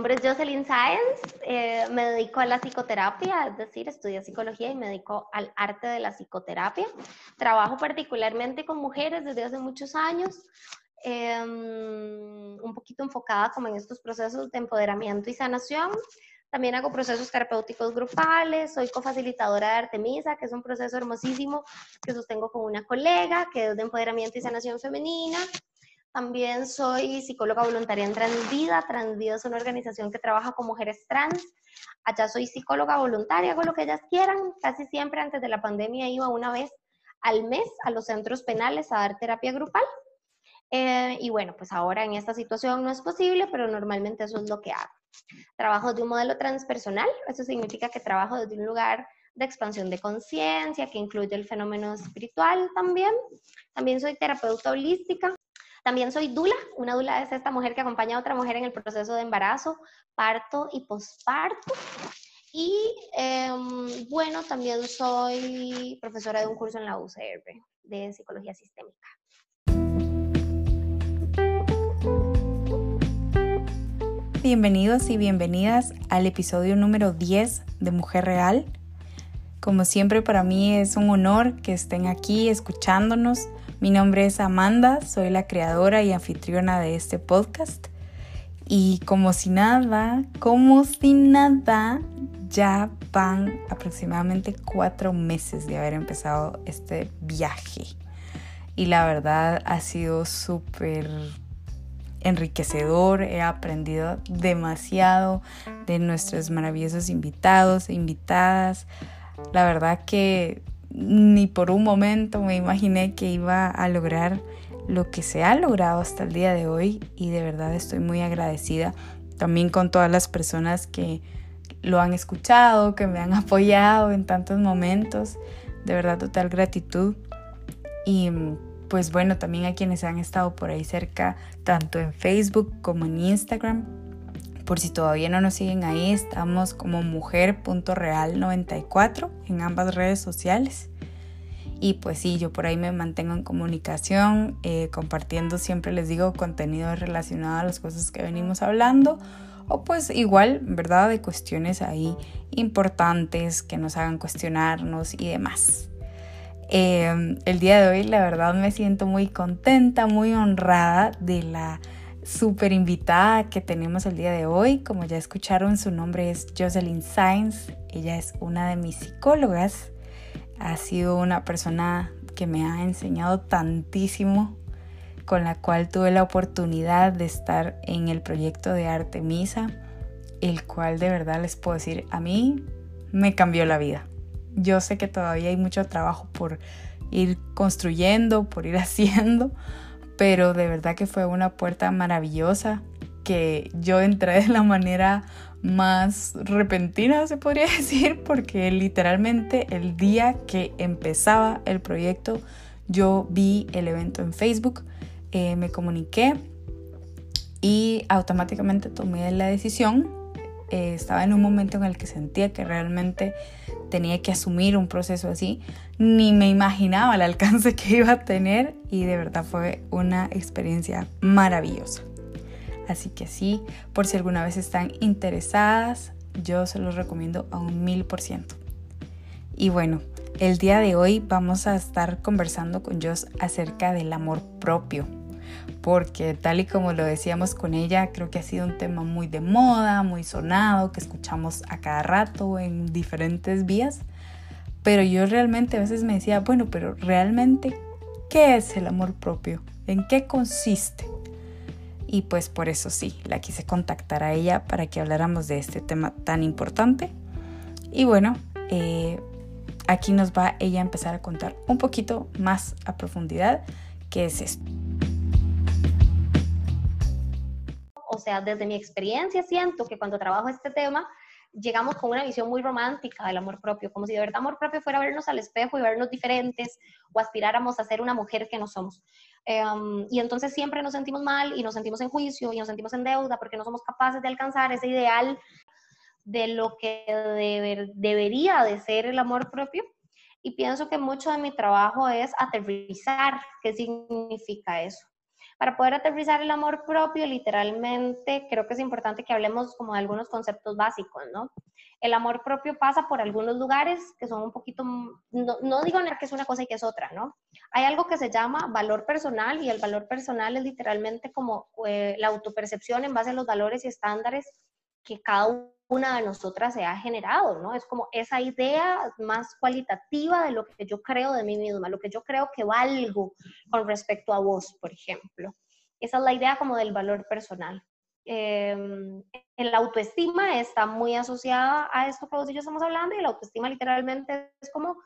nombre es Jocelyn Sáenz, eh, me dedico a la psicoterapia, es decir, estudié psicología y me dedico al arte de la psicoterapia. Trabajo particularmente con mujeres desde hace muchos años, em, un poquito enfocada como en estos procesos de empoderamiento y sanación. También hago procesos terapéuticos grupales, soy cofacilitadora de Artemisa, que es un proceso hermosísimo que sostengo con una colega, que es de empoderamiento y sanación femenina. También soy psicóloga voluntaria en Transvida. Transvida es una organización que trabaja con mujeres trans. Allá soy psicóloga voluntaria, hago lo que ellas quieran. Casi siempre antes de la pandemia iba una vez al mes a los centros penales a dar terapia grupal. Eh, y bueno, pues ahora en esta situación no es posible, pero normalmente eso es lo que hago. Trabajo de un modelo transpersonal, eso significa que trabajo desde un lugar de expansión de conciencia, que incluye el fenómeno espiritual también. También soy terapeuta holística, también soy Dula. Una Dula es esta mujer que acompaña a otra mujer en el proceso de embarazo, parto y posparto. Y em, bueno, también soy profesora de un curso en la UCR de psicología sistémica. Bienvenidos y bienvenidas al episodio número 10 de Mujer Real. Como siempre para mí es un honor que estén aquí escuchándonos mi nombre es Amanda, soy la creadora y anfitriona de este podcast. Y como si nada, como si nada, ya van aproximadamente cuatro meses de haber empezado este viaje. Y la verdad ha sido súper enriquecedor, he aprendido demasiado de nuestros maravillosos invitados e invitadas. La verdad que ni por un momento me imaginé que iba a lograr lo que se ha logrado hasta el día de hoy y de verdad estoy muy agradecida también con todas las personas que lo han escuchado, que me han apoyado en tantos momentos. De verdad, total gratitud. Y pues bueno, también a quienes han estado por ahí cerca, tanto en Facebook como en Instagram. Por si todavía no nos siguen ahí, estamos como mujer.real94 en ambas redes sociales. Y pues sí, yo por ahí me mantengo en comunicación, eh, compartiendo siempre les digo contenido relacionado a las cosas que venimos hablando. O pues igual, ¿verdad? De cuestiones ahí importantes que nos hagan cuestionarnos y demás. Eh, el día de hoy la verdad me siento muy contenta, muy honrada de la súper invitada que tenemos el día de hoy. Como ya escucharon, su nombre es Jocelyn Sainz. Ella es una de mis psicólogas. Ha sido una persona que me ha enseñado tantísimo, con la cual tuve la oportunidad de estar en el proyecto de Artemisa, el cual de verdad les puedo decir, a mí me cambió la vida. Yo sé que todavía hay mucho trabajo por ir construyendo, por ir haciendo, pero de verdad que fue una puerta maravillosa que yo entré de la manera más repentina, se podría decir, porque literalmente el día que empezaba el proyecto, yo vi el evento en Facebook, eh, me comuniqué y automáticamente tomé la decisión eh, estaba en un momento en el que sentía que realmente tenía que asumir un proceso así, ni me imaginaba el alcance que iba a tener y de verdad fue una experiencia maravillosa. Así que sí, por si alguna vez están interesadas, yo se los recomiendo a un mil por ciento. Y bueno, el día de hoy vamos a estar conversando con Joss acerca del amor propio porque tal y como lo decíamos con ella, creo que ha sido un tema muy de moda, muy sonado, que escuchamos a cada rato en diferentes vías, pero yo realmente a veces me decía, bueno, pero realmente, ¿qué es el amor propio? ¿En qué consiste? Y pues por eso sí, la quise contactar a ella para que habláramos de este tema tan importante. Y bueno, eh, aquí nos va ella a empezar a contar un poquito más a profundidad qué es esto. Sea, desde mi experiencia siento que cuando trabajo este tema, llegamos con una visión muy romántica del amor propio, como si de verdad amor propio fuera vernos al espejo y vernos diferentes o aspiráramos a ser una mujer que no somos. Em, y entonces siempre nos sentimos mal y nos sentimos en juicio y nos sentimos en deuda porque no somos capaces de alcanzar ese ideal de lo que debería de ser el amor propio. Y pienso que mucho de mi trabajo es aterrizar qué significa eso Para poder aterrizar el amor propio, literalmente, creo que es importante que hablemos como de algunos conceptos básicos, ¿no? El amor propio pasa por algunos lugares que son un poquito, no, no digo que es una cosa y que es otra, ¿no? Hay algo que se llama valor personal y el valor personal es literalmente como eh, la autopercepción en base a los valores y estándares que cada una de nosotras se ha generado, ¿no? Es como esa idea más cualitativa de lo que yo creo de mí misma, lo que yo creo que valgo con respecto a vos, por ejemplo. Esa es la idea como del valor personal. Eh, la autoestima está muy asociada a esto que vos y yo estamos hablando y la autoestima literalmente es como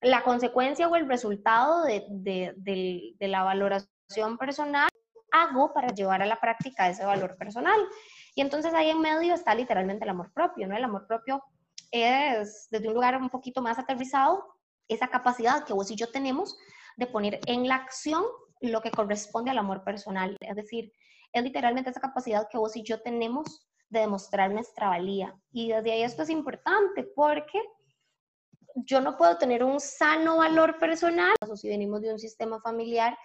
la consecuencia o el resultado de, de la valoración personal hago para llevar a la práctica ese valor personal. Y entonces ahí en medio está literalmente el amor propio, ¿no? El amor propio es desde un lugar un poquito más aterrizado, esa capacidad que vos y yo tenemos de poner en la acción lo que corresponde al amor personal. Es decir, es literalmente esa capacidad que vos y yo tenemos de demostrar nuestra valía. Y desde ahí esto es importante porque yo no puedo tener un sano valor personal o si venimos de un sistema familiar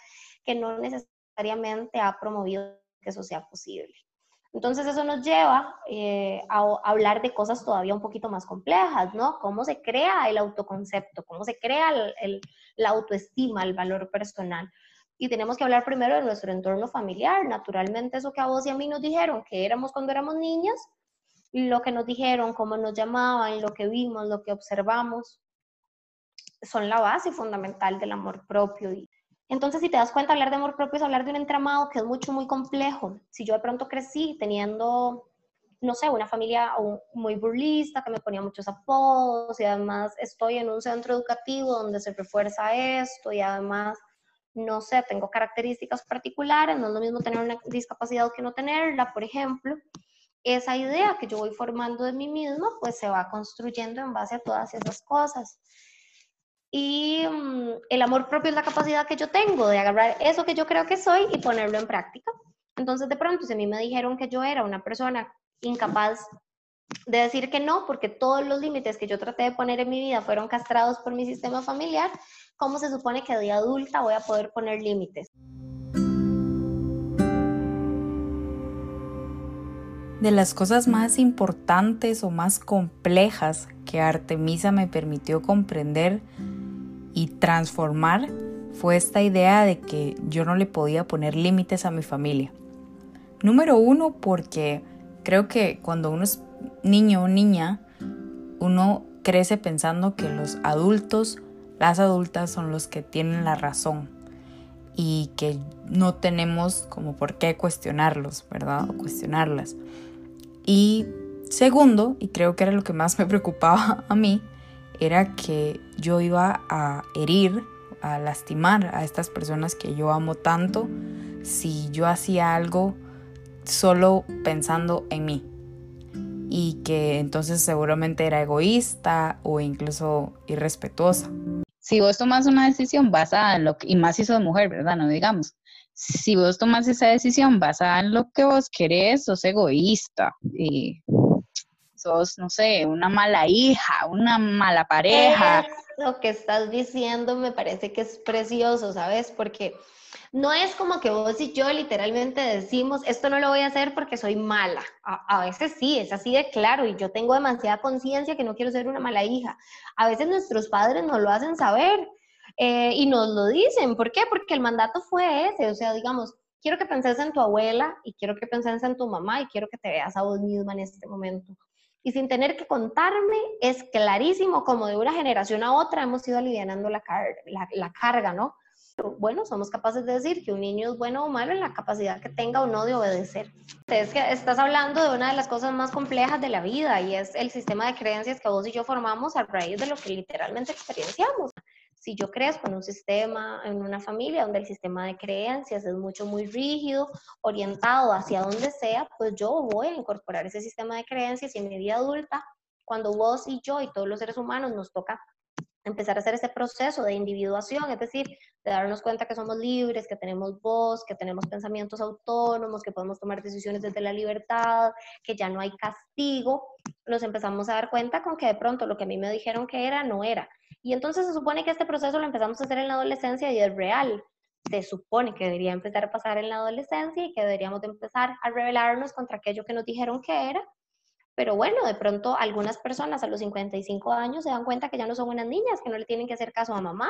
que no necesariamente ha promovido que eso sea posible. Entonces eso nos lleva eh, a, hablar de cosas todavía un poquito más complejas, ¿no? Cómo se crea el autoconcepto, cómo se crea la autoestima, el valor personal. Y tenemos que hablar primero de nuestro entorno familiar. Naturalmente eso que a vos y a mí nos dijeron que éramos cuando éramos niñas, lo que nos dijeron, cómo nos llamaban, lo que vimos, lo que observamos, son la base fundamental del amor propio entonces, si te das cuenta, hablar de amor propio es hablar de un entramado que es mucho, muy complejo. Si yo de pronto crecí teniendo, no sé, una familia muy burlista, que me ponía muchos apodos, y además estoy en un centro educativo donde se refuerza esto, y además, no sé, tengo características particulares, no es lo mismo tener una discapacidad que no tenerla, por ejemplo. Esa idea que yo voy formando de mí misma, pues se va construyendo en base a todas esas cosas. Y mm, el amor propio es la capacidad que yo tengo de agarrar eso que yo creo que soy y ponerlo en práctica. Entonces, de pronto, si a mí me dijeron que yo era una persona incapaz de decir que no, porque todos los límites que yo traté de poner en mi vida fueron castrados por mi sistema familiar, ¿cómo se supone que de adulta voy a poder poner límites? De las cosas más importantes o más complejas que Artemisa me permitió comprender y transformar fue esta idea de que yo no le podía poner límites a mi familia. Número uno, porque creo que cuando uno es niño o niña, uno crece pensando que los adultos, las adultas son los que tienen la razón y que no tenemos como por qué cuestionarlos, ¿verdad? O cuestionarlas. Y segundo, y creo que era lo que más me preocupaba a mí, era que yo iba a herir, a lastimar a estas personas que yo amo tanto si yo hacía algo solo pensando en mí. Y que entonces seguramente era egoísta o incluso irrespetuosa. Si vos tomas una decisión basada en lo que, y más si sos mujer, ¿verdad? No digamos. Si vos tomas esa decisión basada en lo que vos querés, sos egoísta. Y no sé, una mala hija, una mala pareja. Lo que estás diciendo me parece que es precioso, ¿sabes? Porque no es como que vos y yo literalmente decimos, esto no lo voy a hacer porque soy mala. A, veces sí, es así de claro y yo tengo demasiada conciencia que no quiero ser una mala hija. A veces nuestros padres nos lo hacen saber eh, y nos lo dicen. ¿Por qué? Porque el mandato fue ese, o sea, digamos, quiero que penses en tu abuela y quiero que penses en tu mamá y quiero que te veas a vos misma en este momento y sin tener que contarme, es clarísimo como de una generación a otra hemos ido aliviando la, la, carga, ¿no? bueno, somos capaces de decir que un niño es bueno o malo en la capacidad que tenga o no de obedecer. Es que estás hablando de una de las cosas más complejas de la vida y es el sistema de creencias que vos y yo formamos a raíz de lo que literalmente experienciamos si yo crezco en un sistema, en una familia donde el sistema de creencias es mucho, muy rígido, orientado hacia donde sea, pues yo voy a incorporar ese sistema de creencias y en mi vida adulta, cuando vos y yo y todos los seres humanos nos toca empezar a hacer ese proceso de individuación, es decir, de darnos cuenta que somos libres, que tenemos voz, que tenemos pensamientos autónomos, que podemos tomar decisiones desde la libertad, que ya no hay castigo, nos empezamos a dar cuenta con que de pronto lo que a mí me dijeron que era, no era. Y entonces se supone que este proceso lo empezamos a hacer en la adolescencia y es real. se supone que debería empezar a pasar en la adolescencia y que deberíamos de empezar a rebelarnos contra aquello que nos dijeron que era. Pero bueno, de pronto algunas personas a los 55 años se dan cuenta que ya no son unas niñas, que no le tienen que hacer caso a mamá.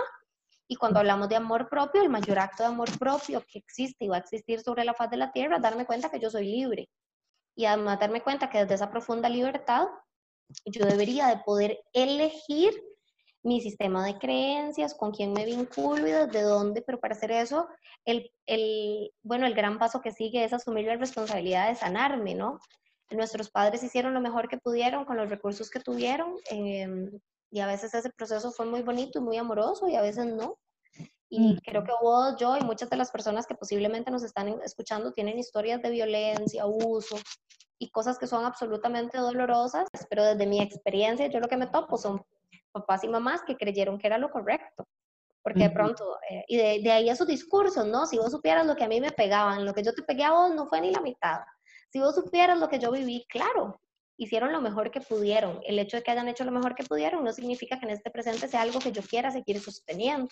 Y cuando hablamos de amor propio, el mayor acto de amor propio que existe y va a existir sobre la faz de la tierra darme cuenta que yo soy libre. Y además darme cuenta que desde esa profunda libertad yo debería de poder elegir mi sistema de creencias, con quién me vinculo y desde dónde, pero para hacer eso, el, el, bueno, el gran paso que sigue es asumir la responsabilidad de sanarme, ¿no? Nuestros padres hicieron lo mejor que pudieron con los recursos que tuvieron em, y a veces ese proceso fue muy bonito y muy amoroso y a veces no. Y creo que vos, yo y muchas de las personas que posiblemente nos están escuchando tienen historias de violencia, abuso y cosas que son absolutamente dolorosas, pero desde mi experiencia yo lo que me topo son papás y mamás que creyeron que era lo correcto. Porque de pronto, eh, y de, de, ahí esos discursos, ¿no? Si vos supieras lo que a mí me pegaban, lo que yo te pegué a vos no fue ni la mitad. Si vos supieras lo que yo viví, claro, hicieron lo mejor que pudieron. El hecho de que hayan hecho lo mejor que pudieron no significa que en este presente sea algo que yo quiera seguir sosteniendo.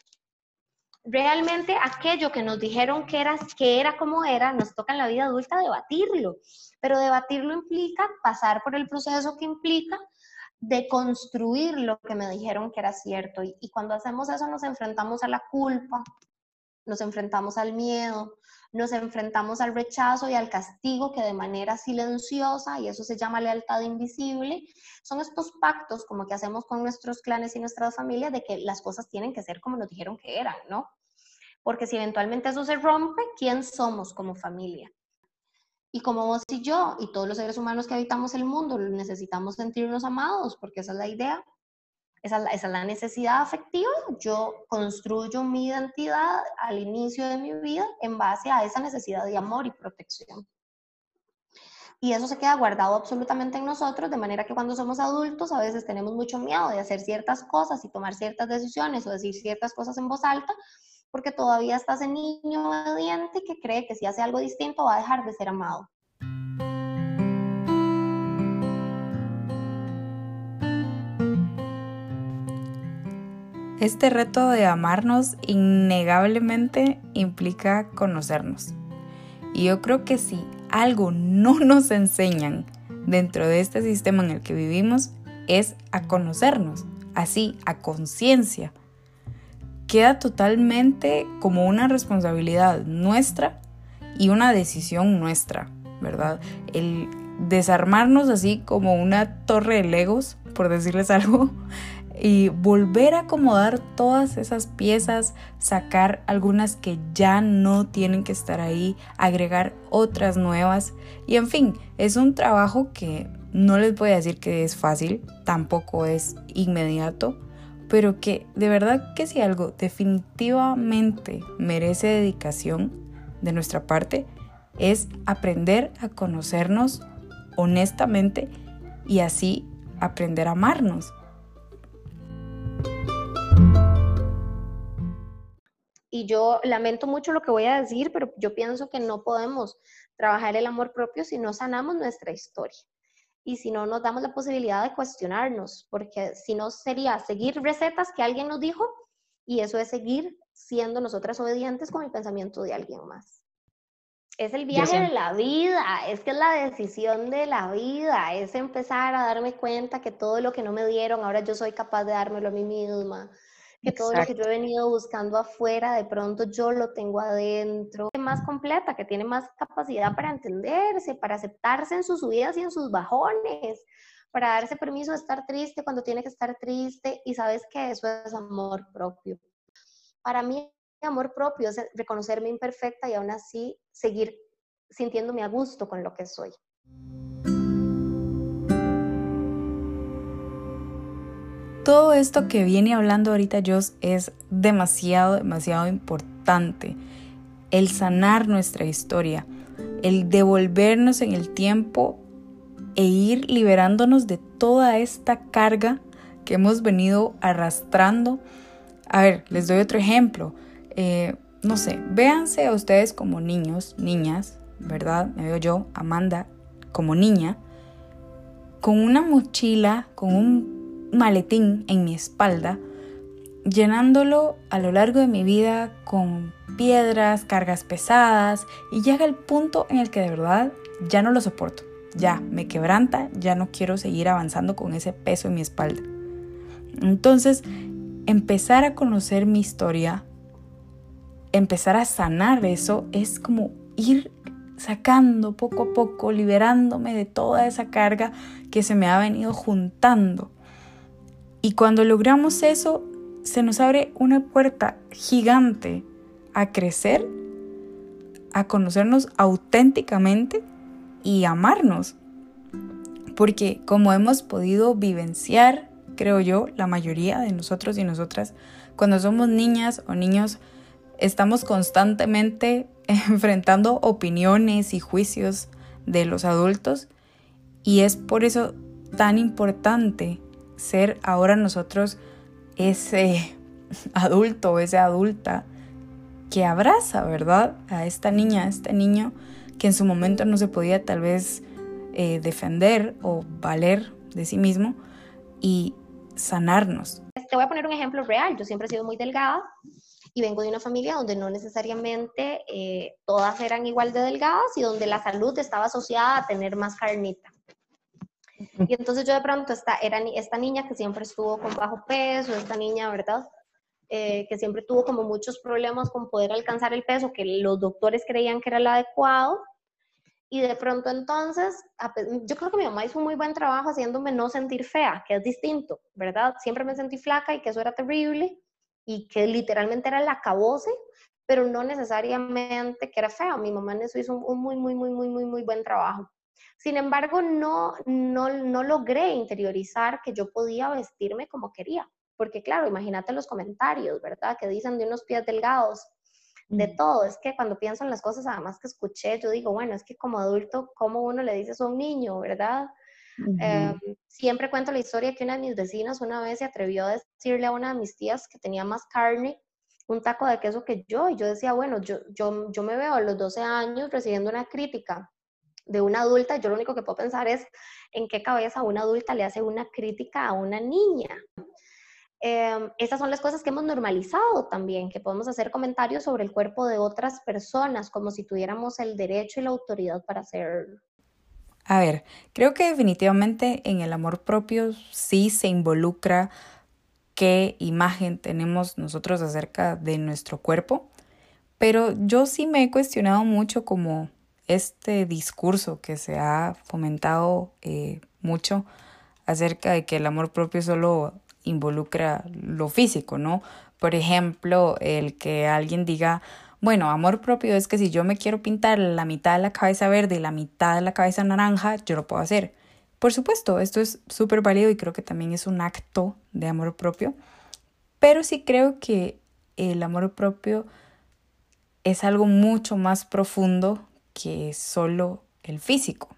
Realmente aquello que nos dijeron que era, que era como era, nos toca en la vida adulta debatirlo, pero debatirlo implica pasar por el proceso que implica de construir lo que me dijeron que era cierto. Y, cuando hacemos eso nos enfrentamos a la culpa, nos enfrentamos al miedo, nos enfrentamos al rechazo y al castigo que de manera silenciosa, y eso se llama lealtad invisible, son estos pactos como que hacemos con nuestros clanes y nuestras familias de que las cosas tienen que ser como nos dijeron que eran, ¿no? Porque si eventualmente eso se rompe, ¿quién somos como familia? Y como vos y yo y todos los seres humanos que habitamos el mundo necesitamos sentirnos amados, porque esa es la idea, esa es la, necesidad afectiva, yo construyo mi identidad al inicio de mi vida en base a esa necesidad de amor y protección. Y eso se queda guardado absolutamente en nosotros, de manera que cuando somos adultos a veces tenemos mucho miedo de hacer ciertas cosas y tomar ciertas decisiones o decir ciertas cosas en voz alta, porque todavía estás en niño obediente que cree que si hace algo distinto va a dejar de ser amado. Este reto de amarnos innegablemente implica conocernos. Y yo creo que si algo no nos enseñan dentro de este sistema en el que vivimos es a conocernos, así, a conciencia queda totalmente como una responsabilidad nuestra y una decisión nuestra, ¿verdad? El desarmarnos así como una torre de legos, por decirles algo, y volver a acomodar todas esas piezas, sacar algunas que ya no tienen que estar ahí, agregar otras nuevas y en fin, es un trabajo que no les voy a decir que es fácil, tampoco es inmediato, pero que de verdad que si algo definitivamente merece dedicación de nuestra parte, es aprender a conocernos honestamente y así aprender a amarnos. Y yo lamento mucho lo que voy a decir, pero yo pienso que no podemos trabajar el amor propio si no sanamos nuestra historia y si no nos damos la posibilidad de cuestionarnos, porque si no sería seguir recetas que alguien nos dijo y eso es seguir siendo nosotras obedientes con el pensamiento de alguien más. Es el viaje de la vida, es que es la decisión de la vida, es empezar a darme cuenta que todo lo que no me dieron, ahora yo soy capaz de dármelo a mí misma, que todo lo que yo he venido buscando afuera, de pronto yo lo tengo adentro, más completa, que tiene más capacidad para entenderse, para aceptarse en sus subidas y en sus bajones, para darse permiso de estar triste cuando tiene que estar triste y sabes que eso es amor propio. Para mí, amor propio es reconocerme imperfecta y aún así seguir sintiéndome a gusto con lo que soy. Todo esto que viene hablando ahorita Joss es demasiado, demasiado importante. El sanar nuestra historia, el devolvernos en el tiempo e ir liberándonos de toda esta carga que hemos venido arrastrando. A ver, les doy otro ejemplo. Eh, no sé, véanse a ustedes como niños, niñas, ¿verdad? Me veo yo, Amanda, como niña, con una mochila, con un maletín en mi espalda llenándolo a lo largo de mi vida con piedras, cargas pesadas y llega el punto en el que de verdad ya no lo soporto. Ya, me quebranta, ya no quiero seguir avanzando con ese peso en mi espalda. Entonces, empezar a conocer mi historia, empezar a sanar eso, es como ir sacando poco a poco, liberándome de toda esa carga que se me ha venido juntando. Y cuando logramos eso, se nos abre una puerta gigante a crecer, a conocernos auténticamente y amarnos. Porque como hemos podido vivenciar, creo yo, la mayoría de nosotros y nosotras, cuando somos niñas o niños, estamos constantemente enfrentando opiniones y juicios de los adultos y es por eso tan importante ser ahora nosotros ese adulto o esa adulta que abraza, ¿verdad? A esta niña, a este niño que en su momento no se podía tal vez eh, defender o valer de sí mismo y sanarnos. Te voy a poner un ejemplo real. Yo siempre he sido muy delgada y vengo de una familia donde no necesariamente eh, todas eran igual de delgadas y donde la salud estaba asociada a tener más carnita. Y entonces yo de pronto, esta, era esta niña que siempre estuvo con bajo peso, esta niña, ¿verdad? Eh, que siempre tuvo como muchos problemas con poder alcanzar el peso que los doctores creían que era el adecuado. Y de pronto entonces, yo creo que mi mamá hizo un muy buen trabajo haciéndome no sentir fea, que es distinto, ¿verdad? Siempre me sentí flaca y que eso era terrible y que literalmente era el acabose, pero no necesariamente que era fea. Mi mamá en eso hizo un muy, muy, muy, muy, muy, muy buen trabajo. Sin embargo, no, no, no logré interiorizar que yo podía vestirme como quería. Porque claro, imagínate los comentarios, ¿verdad? Que dicen de unos pies delgados, de todo. Es que cuando pienso en las cosas, además que escuché, yo digo, bueno, es que como adulto, ¿cómo uno le dice a un niño, verdad? Em, siempre cuento la historia que una de mis vecinas una vez se atrevió a decirle a una de mis tías que tenía más carne, un taco de queso que yo, y yo decía, bueno, yo, yo, yo me veo a los 12 años recibiendo una crítica de una adulta, yo lo único que puedo pensar es en qué cabeza una adulta le hace una crítica a una niña. Eh, esas son las cosas que hemos normalizado también, que podemos hacer comentarios sobre el cuerpo de otras personas como si tuviéramos el derecho y la autoridad para hacerlo. A ver, creo que definitivamente en el amor propio sí se involucra qué imagen tenemos nosotros acerca de nuestro cuerpo, pero yo sí me he cuestionado mucho como este discurso que se ha fomentado eh, mucho acerca de que el amor propio solo involucra lo físico, ¿no? Por ejemplo, el que alguien diga, bueno, amor propio es que si yo me quiero pintar la mitad de la cabeza verde y la mitad de la cabeza naranja, yo lo puedo hacer. Por supuesto, esto es súper válido y creo que también es un acto de amor propio, pero sí creo que el amor propio es algo mucho más profundo que solo el físico.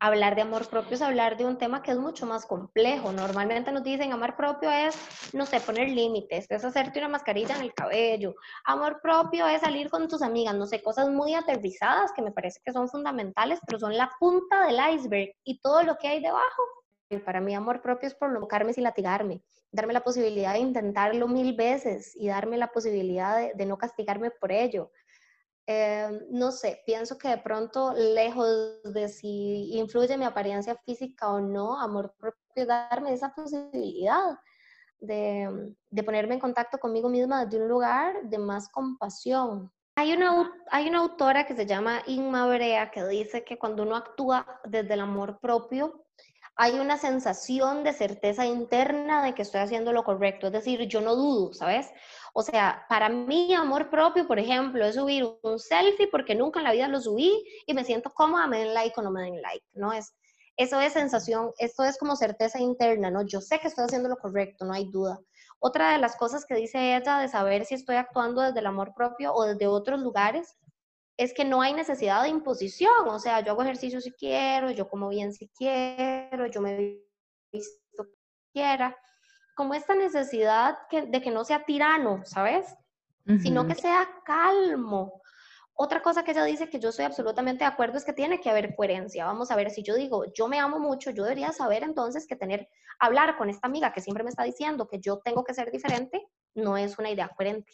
Hablar de amor propio es hablar de un tema que es mucho más complejo. Normalmente nos dicen amor propio es, no sé, poner límites, es hacerte una mascarilla en el cabello. Amor propio es salir con tus amigas, no sé, cosas muy aterrizadas que me parece que son fundamentales, pero son la punta del iceberg y todo lo que hay debajo. Y para mí amor propio es provocarme sin latigarme, darme la posibilidad de intentarlo mil veces y darme la posibilidad de, de no castigarme por ello. Em, no sé, pienso que de pronto, lejos de si influye mi apariencia física o no, amor propio, darme esa posibilidad de, de, ponerme en contacto conmigo misma desde un lugar de más compasión. Hay una, hay una autora que se llama Inma Brea que dice que cuando uno actúa desde el amor propio, hay una sensación de certeza interna de que estoy haciendo lo correcto, es decir, yo no dudo, ¿sabes? O sea, para mí amor propio, por ejemplo, es subir un selfie porque nunca en la vida lo subí y me siento cómoda, me den like o no me den like, ¿no? Es, eso es sensación, esto es como certeza interna, ¿no? Yo sé que estoy haciendo lo correcto, no hay duda. Otra de las cosas que dice ella de saber si estoy actuando desde el amor propio o desde otros lugares es que no hay necesidad de imposición, o sea, yo hago ejercicio si quiero, yo como bien si quiero, yo me visto si quiera, como esta necesidad de que no sea tirano, ¿sabes? Sino que sea calmo. Otra cosa que ella dice que yo estoy absolutamente de acuerdo es que tiene que haber coherencia. Vamos a ver, si yo digo, yo me amo mucho, yo debería saber entonces que tener, hablar con esta amiga que siempre me está diciendo que yo tengo que ser diferente, no es una idea coherente.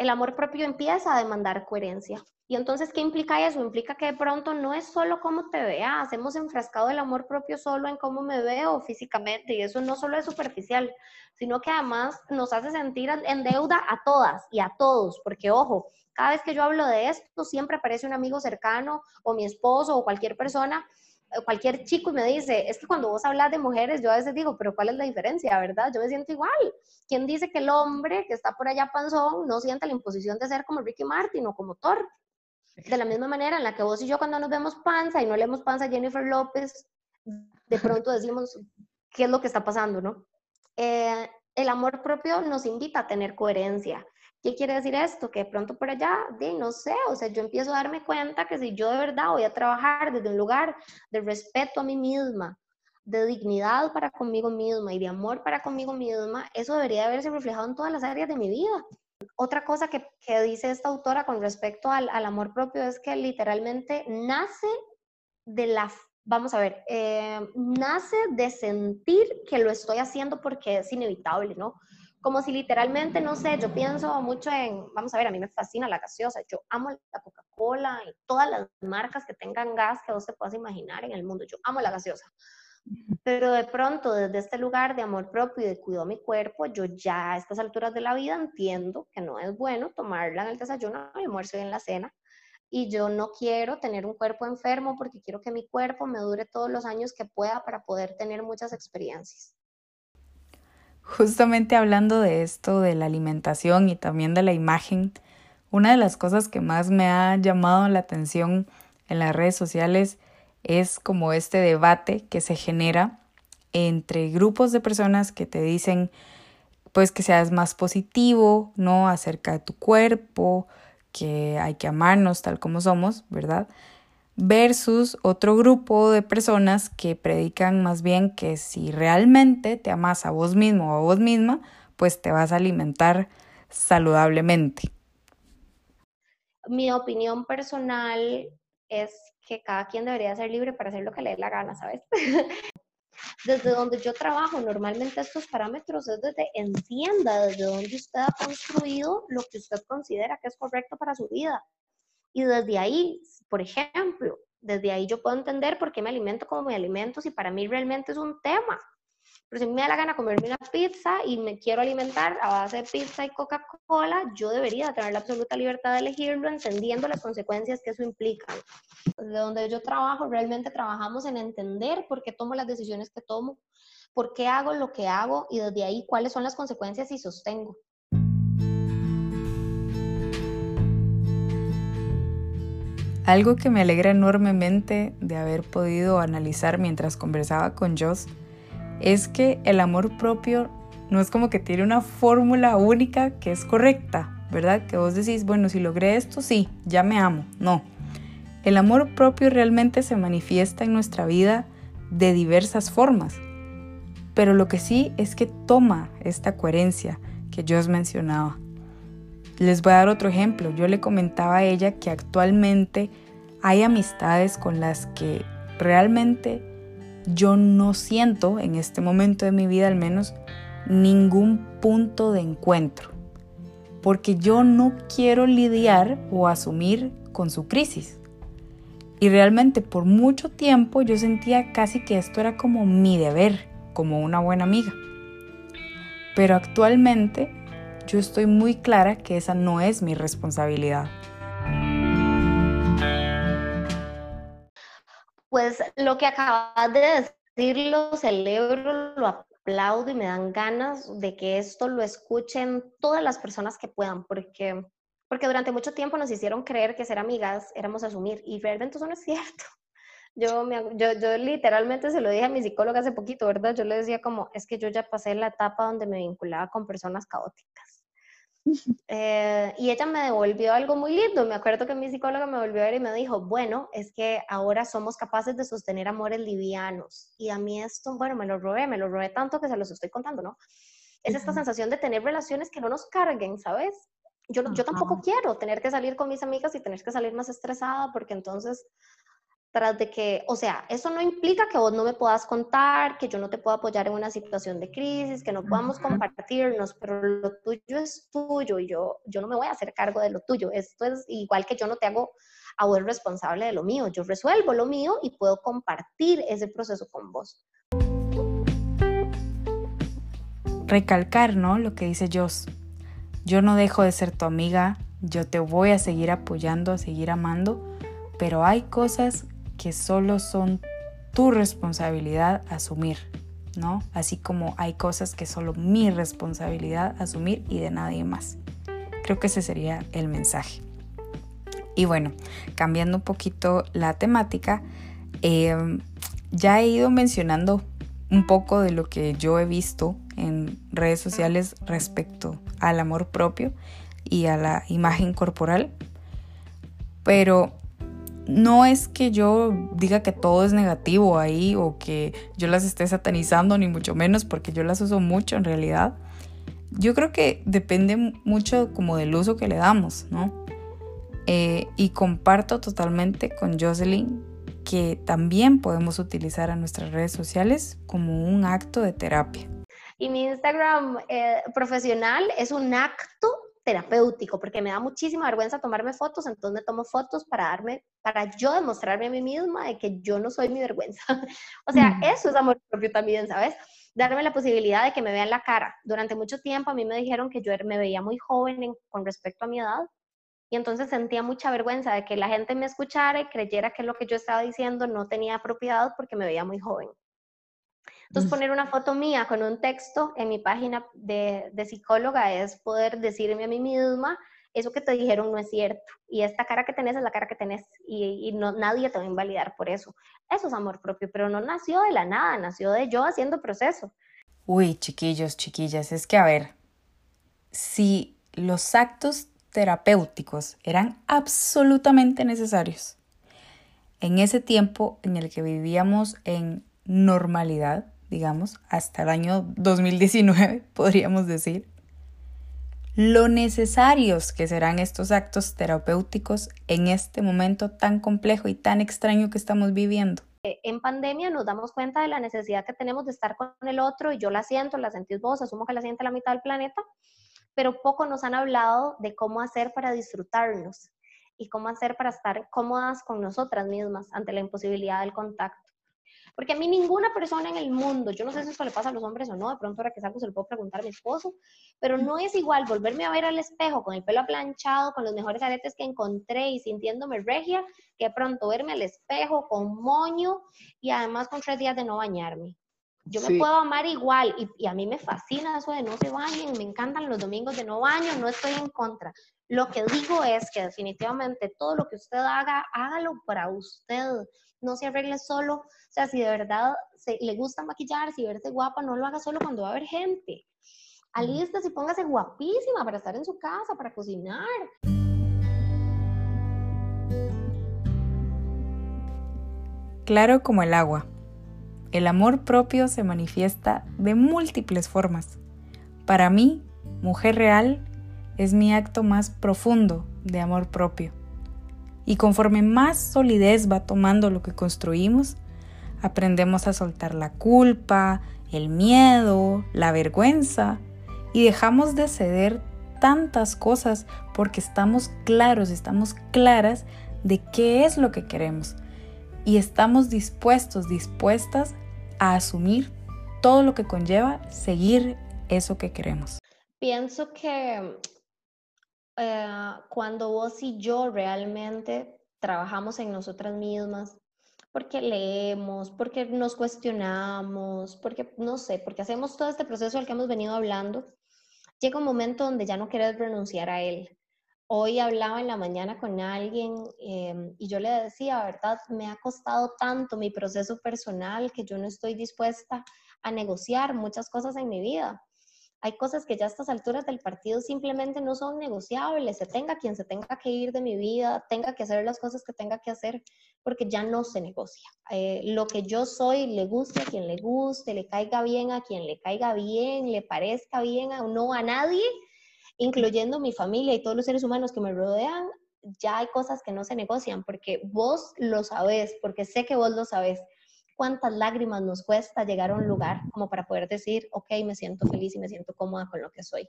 El amor propio empieza a demandar coherencia. Y entonces, ¿qué implica eso? Implica que de pronto no es solo cómo te veas, hemos enfrascado el amor propio solo en cómo me veo físicamente y eso no solo es superficial, sino que además nos hace sentir en deuda a todas y a todos, porque ojo, cada vez que yo hablo de esto, siempre aparece un amigo cercano o mi esposo o cualquier persona cualquier chico y me dice, es que cuando vos hablas de mujeres, yo a veces digo, pero ¿cuál es la diferencia, verdad? Yo me siento igual. ¿Quién dice que el hombre que está por allá panzón no siente la imposición de ser como Ricky Martin o como Thor? De la misma manera en la que vos y yo cuando nos vemos panza y no leemos panza a Jennifer López, de pronto decimos, ¿qué es lo que está pasando, no? Eh, el amor propio nos invita a tener coherencia. ¿Qué quiere decir esto? Que de pronto por allá, de, no sé, o sea, yo empiezo a darme cuenta que si yo de verdad voy a trabajar desde un lugar de respeto a mí misma, de dignidad para conmigo misma y de amor para conmigo misma, eso debería haberse reflejado en todas las áreas de mi vida. Otra cosa que, que dice esta autora con respecto al, al, amor propio es que literalmente nace de la, vamos a ver, eh, nace de sentir que lo estoy haciendo porque es inevitable, ¿no? Como si literalmente, no sé, yo pienso mucho en, vamos a ver, a mí me fascina la gaseosa, yo amo la Coca-Cola y todas las marcas que tengan gas que vos te puedas imaginar en el mundo, yo amo la gaseosa. Pero de pronto, desde este lugar de amor propio y de cuidado mi cuerpo, yo ya a estas alturas de la vida entiendo que no es bueno tomarla en el desayuno, el almuerzo y en la cena. Y yo no quiero tener un cuerpo enfermo porque quiero que mi cuerpo me dure todos los años que pueda para poder tener muchas experiencias. Justamente hablando de esto, de la alimentación y también de la imagen, una de las cosas que más me ha llamado la atención en las redes sociales es como este debate que se genera entre grupos de personas que te dicen pues que seas más positivo, ¿no? acerca de tu cuerpo, que hay que amarnos tal como somos, ¿verdad? Versus otro grupo de personas que predican más bien que si realmente te amas a vos mismo o a vos misma, pues te vas a alimentar saludablemente. Mi opinión personal es que cada quien debería ser libre para hacer lo que le dé la gana, ¿sabes? desde donde yo trabajo, normalmente estos parámetros es desde entienda, desde donde usted ha construido lo que usted considera que es correcto para su vida. Y desde ahí, por ejemplo, desde ahí yo puedo entender por qué me alimento como me alimento si para mí realmente es un tema. Pero si me da la gana comerme una pizza y me quiero alimentar a base de pizza y Coca-Cola, yo debería tener la absoluta libertad de elegirlo, entendiendo las consecuencias que eso implica. De donde yo trabajo, realmente trabajamos en entender por qué tomo las decisiones que tomo, por qué hago lo que hago y desde ahí cuáles son las consecuencias y sostengo. Algo que me alegra enormemente de haber podido analizar mientras conversaba con Joss es que el amor propio no es como que tiene una fórmula única que es correcta, ¿verdad? Que vos decís, bueno, si logré esto, sí, ya me amo. No. El amor propio realmente se manifiesta en nuestra vida de diversas formas. Pero lo que sí es que toma esta coherencia que Joss mencionaba. Les voy a dar otro ejemplo. Yo le comentaba a ella que actualmente hay amistades con las que realmente yo no siento en este momento de mi vida al menos ningún punto de encuentro. Porque yo no quiero lidiar o asumir con su crisis. Y realmente por mucho tiempo yo sentía casi que esto era como mi deber, como una buena amiga. Pero actualmente yo estoy muy clara que esa no es mi responsabilidad. Pues lo que acabas de decir lo celebro, lo aplaudo y me dan ganas de que esto lo escuchen todas las personas que puedan, porque, porque durante mucho tiempo nos hicieron creer que ser amigas éramos asumir y realmente eso no es cierto. Yo, yo, yo literalmente se lo dije a mi psicóloga hace poquito, ¿verdad? Yo le decía como, es que yo ya pasé la etapa donde me vinculaba con personas caóticas eh, y ella me devolvió algo muy lindo. Me acuerdo que mi psicóloga me volvió a ver y me dijo, bueno, es que ahora somos capaces de sostener amores livianos. Y a mí esto, bueno, me lo robé, me lo robé tanto que se los estoy contando, ¿no? Es esta sensación de tener relaciones que no nos carguen, ¿sabes? Yo, yo tampoco quiero tener que salir con mis amigas y tener que salir más estresada porque entonces tras de que, o sea, eso no implica que vos no me puedas contar, que yo no te pueda apoyar en una situación de crisis, que no podamos compartirnos, pero lo tuyo es tuyo y yo, yo no me voy a hacer cargo de lo tuyo. Esto es igual que yo no te hago a vos responsable de lo mío. Yo resuelvo lo mío y puedo compartir ese proceso con vos. Recalcar, ¿no? Lo que dice Joss. Yo no dejo de ser tu amiga, yo te voy a seguir apoyando, a seguir amando, pero hay cosas que solo son tu responsabilidad asumir, ¿no? Así como hay cosas que solo mi responsabilidad asumir y de nadie más. Creo que ese sería el mensaje. Y bueno, cambiando un poquito la temática, em, ya he ido mencionando un poco de lo que yo he visto en redes sociales respecto al amor propio y a la imagen corporal, pero no es que yo diga que todo es negativo ahí o que yo las esté satanizando, ni mucho menos, porque yo las uso mucho en realidad. Yo creo que depende mucho como del uso que le damos, ¿no? Eh, y comparto totalmente con Jocelyn que también podemos utilizar a nuestras redes sociales como un acto de terapia. Y mi Instagram eh, profesional es un acto terapéutico, porque me da muchísima vergüenza tomarme fotos, entonces me tomo fotos para darme, para yo demostrarme a mí misma de que yo no soy mi vergüenza. o sea, eso es amor propio también, ¿sabes? Darme la posibilidad de que me vean la cara. Durante mucho tiempo a mí me dijeron que yo er, me veía muy joven con respecto a mi edad, y entonces sentía mucha vergüenza de que la gente me escuchara y creyera que lo que yo estaba diciendo no tenía propiedad porque me veía muy joven. Entonces, poner una foto mía con un texto en mi página de, psicóloga es poder decirme a mí misma, eso que te dijeron no es cierto. Y esta cara que tenés es la cara que tenés. Y, no, nadie te va a invalidar por eso. Eso es amor propio, pero no nació de la nada, nació de yo haciendo proceso. Uy, chiquillos, chiquillas, es que a ver, si los actos terapéuticos eran absolutamente necesarios, en ese tiempo en el que vivíamos en normalidad, digamos, hasta el año 2019, podríamos decir, lo necesarios que serán estos actos terapéuticos en este momento tan complejo y tan extraño que estamos viviendo. Eh, en pandemia nos damos cuenta de la necesidad que tenemos de estar con el otro y yo la siento, la sentís vos, asumo que la siente la mitad del planeta, pero poco nos han hablado de cómo hacer para disfrutarnos y cómo hacer para estar cómodas con nosotras mismas ante la imposibilidad del contacto. Porque a mí ninguna persona en el mundo, yo no sé si eso le pasa a los hombres o no, de pronto ahora que salgo se lo puedo preguntar a mi esposo, pero no es igual volverme a ver al espejo con el pelo aplanchado, con los mejores aretes que encontré y sintiéndome regia, que de pronto verme al espejo con moño y además con tres días de no bañarme. Yo me puedo amar igual y, y, a mí me fascina eso de no se bañen, me encantan los domingos de no baño, no estoy en contra. Lo que digo es que definitivamente todo lo que usted haga, hágalo para usted no se arregle solo. O sea, si de verdad se, le gusta maquillar, si verse guapa, no lo haga solo cuando va a haber gente. Alístese y póngase guapísima para estar en su casa, para cocinar. Claro como el agua. El amor propio se manifiesta de múltiples formas. Para mí, mujer real es mi acto más profundo de amor propio. Y conforme más solidez va tomando lo que construimos, aprendemos a soltar la culpa, el miedo, la vergüenza y dejamos de ceder tantas cosas porque estamos claros, estamos claras de qué es lo que queremos y estamos dispuestos, dispuestas a asumir todo lo que conlleva seguir eso que queremos. Pienso que eh, cuando vos y yo realmente trabajamos en nosotras mismas, porque leemos, porque nos cuestionamos, porque, no sé, porque hacemos todo este proceso al que hemos venido hablando, llega un momento donde ya no quieres renunciar a él. Hoy hablaba en la mañana con alguien em, y yo le decía, verdad, me ha costado tanto mi proceso personal que yo no estoy dispuesta a negociar muchas cosas en mi vida hay cosas que ya a estas alturas del partido simplemente no son negociables, se tenga quien se tenga que ir de mi vida, tenga que hacer las cosas que tenga que hacer, porque ya no se negocia. Eh, lo que yo soy le guste a quien le guste, le caiga bien a quien le caiga bien, le parezca bien o no a nadie, incluyendo mi familia y todos los seres humanos que me rodean, ya hay cosas que no se negocian porque vos lo sabes, porque sé que vos lo sabes. ¿Cuántas lágrimas nos cuesta llegar a un lugar como para poder decir, ok, me siento feliz y me siento cómoda con lo que soy?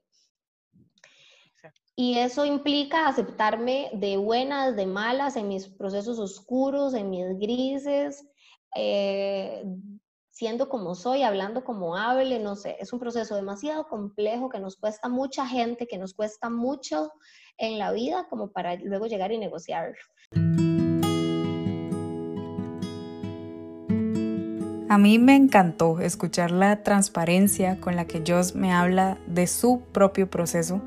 Y eso implica aceptarme de buenas, de malas, en mis procesos oscuros, en mis grises, eh, siendo como soy, hablando como hable, no sé, es un proceso demasiado complejo que nos cuesta mucha gente, que nos cuesta mucho en la vida como para luego llegar y negociarlo. A mí me encantó escuchar la transparencia con la que Joss me habla de su propio proceso,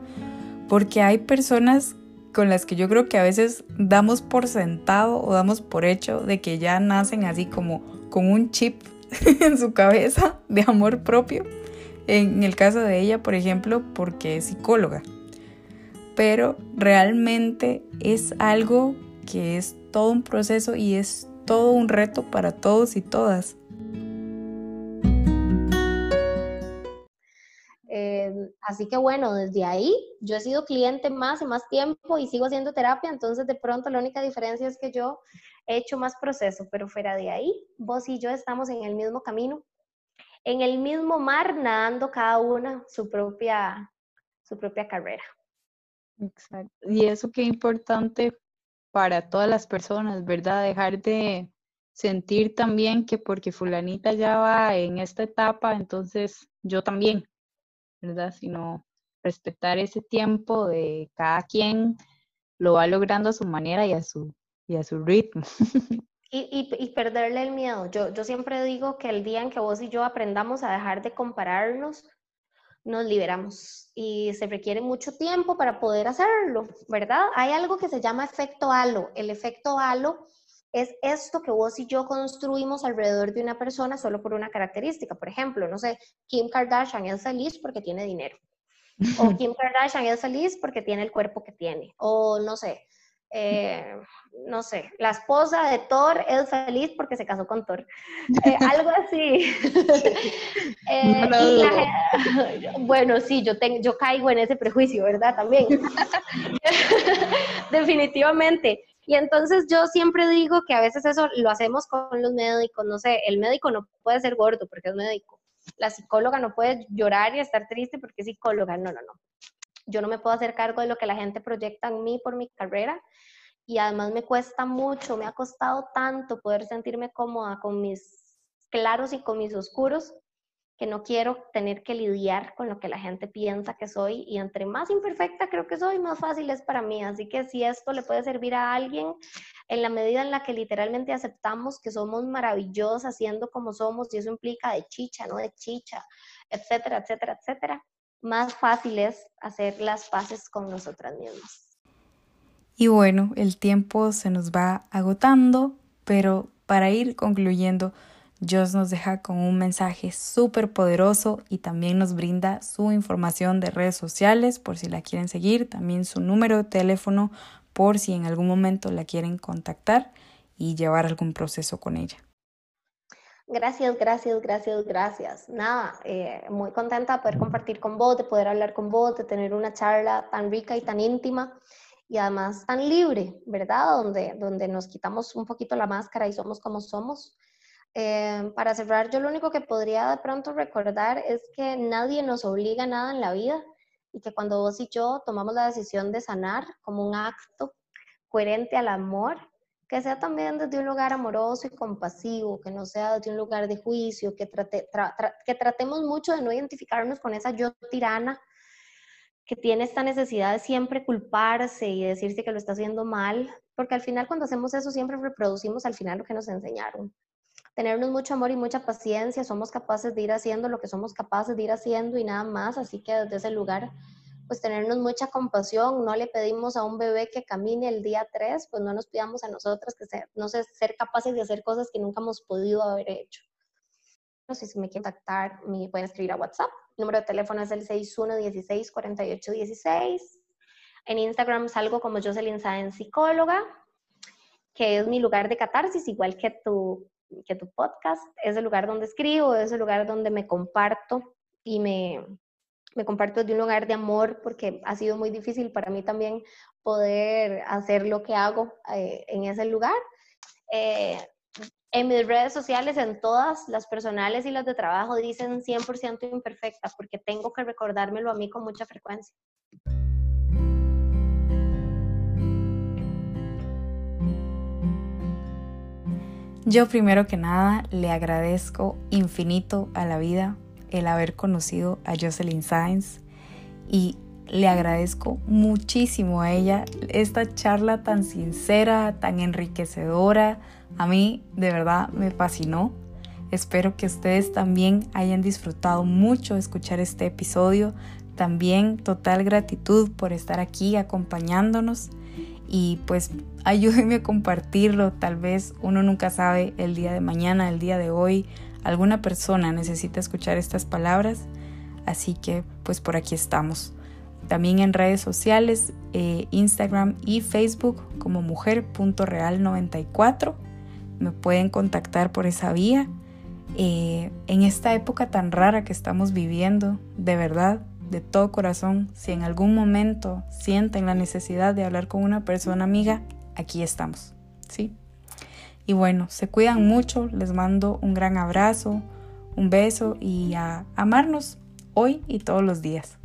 porque hay personas con las que yo creo que a veces damos por sentado o damos por hecho de que ya nacen así como con un chip en su cabeza de amor propio. En el caso de ella, por ejemplo, porque es psicóloga. Pero realmente es algo que es todo un proceso y es todo un reto para todos y todas. Así que bueno, desde ahí yo he sido cliente más y más tiempo y sigo haciendo terapia, entonces de pronto la única diferencia es que yo he hecho más proceso, pero fuera de ahí, vos y yo estamos en el mismo camino, en el mismo mar, nadando cada una su propia, su propia carrera. Exacto. Y eso qué importante para todas las personas, ¿verdad? Dejar de sentir también que porque fulanita ya va en esta etapa, entonces yo también, ¿verdad? Sino respetar ese tiempo de cada quien lo va logrando a su manera y a su y a su ritmo. Y, y, perderle el miedo. Yo, yo siempre digo que el día en que vos y yo aprendamos a dejar de compararnos, nos liberamos y se requiere mucho tiempo para poder hacerlo, ¿verdad? Hay algo que se llama efecto halo. El efecto halo es esto que vos y yo construimos alrededor de una persona solo por una característica. Por ejemplo, no sé, Kim Kardashian es feliz porque tiene dinero. O Kim Kardashian es feliz porque tiene el cuerpo que tiene. O no sé, eh, no sé, la esposa de Thor es feliz porque se casó con Thor. Eh, algo así. Eh, bueno, sí, yo, tengo, yo caigo en ese prejuicio, ¿verdad? También. Definitivamente. Y entonces yo siempre digo que a veces eso lo hacemos con los médicos, no sé, el médico no puede ser gordo porque es médico. La psicóloga no puede llorar y estar triste porque es psicóloga. No, no, no. Yo no me puedo hacer cargo de lo que la gente proyecta en mí por mi carrera y además me cuesta mucho, me ha costado tanto poder sentirme cómoda con mis claros y con mis oscuros que no quiero tener que lidiar con lo que la gente piensa que soy y entre más imperfecta creo que soy, más fácil es para mí. Así que si esto le puede servir a alguien en la medida en la que literalmente aceptamos que somos maravillosas siendo como somos y eso implica de chicha, no de chicha, etcétera, etcétera, etcétera, más fácil es hacer las paces con nosotras mismas. Y bueno, el tiempo se nos va agotando, pero para ir concluyendo, Dios nos deja con un mensaje súper poderoso y también nos brinda su información de redes sociales por si la quieren seguir, también su número de teléfono por si en algún momento la quieren contactar y llevar algún proceso con ella. Gracias, gracias, gracias, gracias. Nada, eh, muy contenta de poder compartir con vos, de poder hablar con vos, de tener una charla tan rica y tan íntima y además tan libre, ¿verdad? Donde, donde nos quitamos un poquito la máscara y somos como somos. Eh, para cerrar, yo lo único que podría de pronto recordar es que nadie nos obliga a nada en la vida y que cuando vos y yo tomamos la decisión de sanar como un acto coherente al amor, que sea también desde un lugar amoroso y compasivo, que no sea desde un lugar de juicio, que, que tratemos mucho de no identificarnos con esa yo tirana que tiene esta necesidad de siempre culparse y decirse que lo está haciendo mal, porque al final cuando hacemos eso siempre reproducimos al final lo que nos enseñaron. Tenernos mucho amor y mucha paciencia, somos capaces de ir haciendo lo que somos capaces de ir haciendo y nada más, así que desde ese lugar pues tenernos mucha compasión, no le pedimos a un bebé que camine el día 3, pues no nos pidamos a nosotras que no sé, ser capaces de hacer cosas que nunca hemos podido haber hecho. No sé si me quieren contactar, me pueden escribir a WhatsApp. Número de teléfono es el 61164816. En Instagram salgo como Jocelyn Sáenz Psicóloga, que es mi lugar de catarsis, igual que tu, que tu podcast. Es el lugar donde escribo, es el lugar donde me comparto y me, me comparto desde un lugar de amor porque ha sido muy difícil para mí también poder hacer lo que hago eh, en ese lugar. Eh, en mis redes sociales, en todas las personales y las de trabajo, dicen 100% imperfecta porque tengo que recordármelo a mí con mucha frecuencia. Yo primero que nada le agradezco infinito a la vida el haber conocido a Jocelyn Sainz y le agradezco muchísimo a ella esta charla tan sincera, tan enriquecedora. A mí de verdad me fascinó. Espero que ustedes también hayan disfrutado mucho escuchar este episodio. También total gratitud por estar aquí acompañándonos y pues ayúdenme a compartirlo. Tal vez uno nunca sabe el día de mañana, el día de hoy, alguna persona necesita escuchar estas palabras. Así que pues por aquí estamos. También en redes sociales, eh, Instagram y Facebook como mujer.real94. Me pueden contactar por esa vía. Eh, en esta época tan rara que estamos viviendo, de verdad, de todo corazón, si en algún momento sienten la necesidad de hablar con una persona amiga, aquí estamos. ¿sí? Y bueno, se cuidan mucho, les mando un gran abrazo, un beso y a amarnos hoy y todos los días.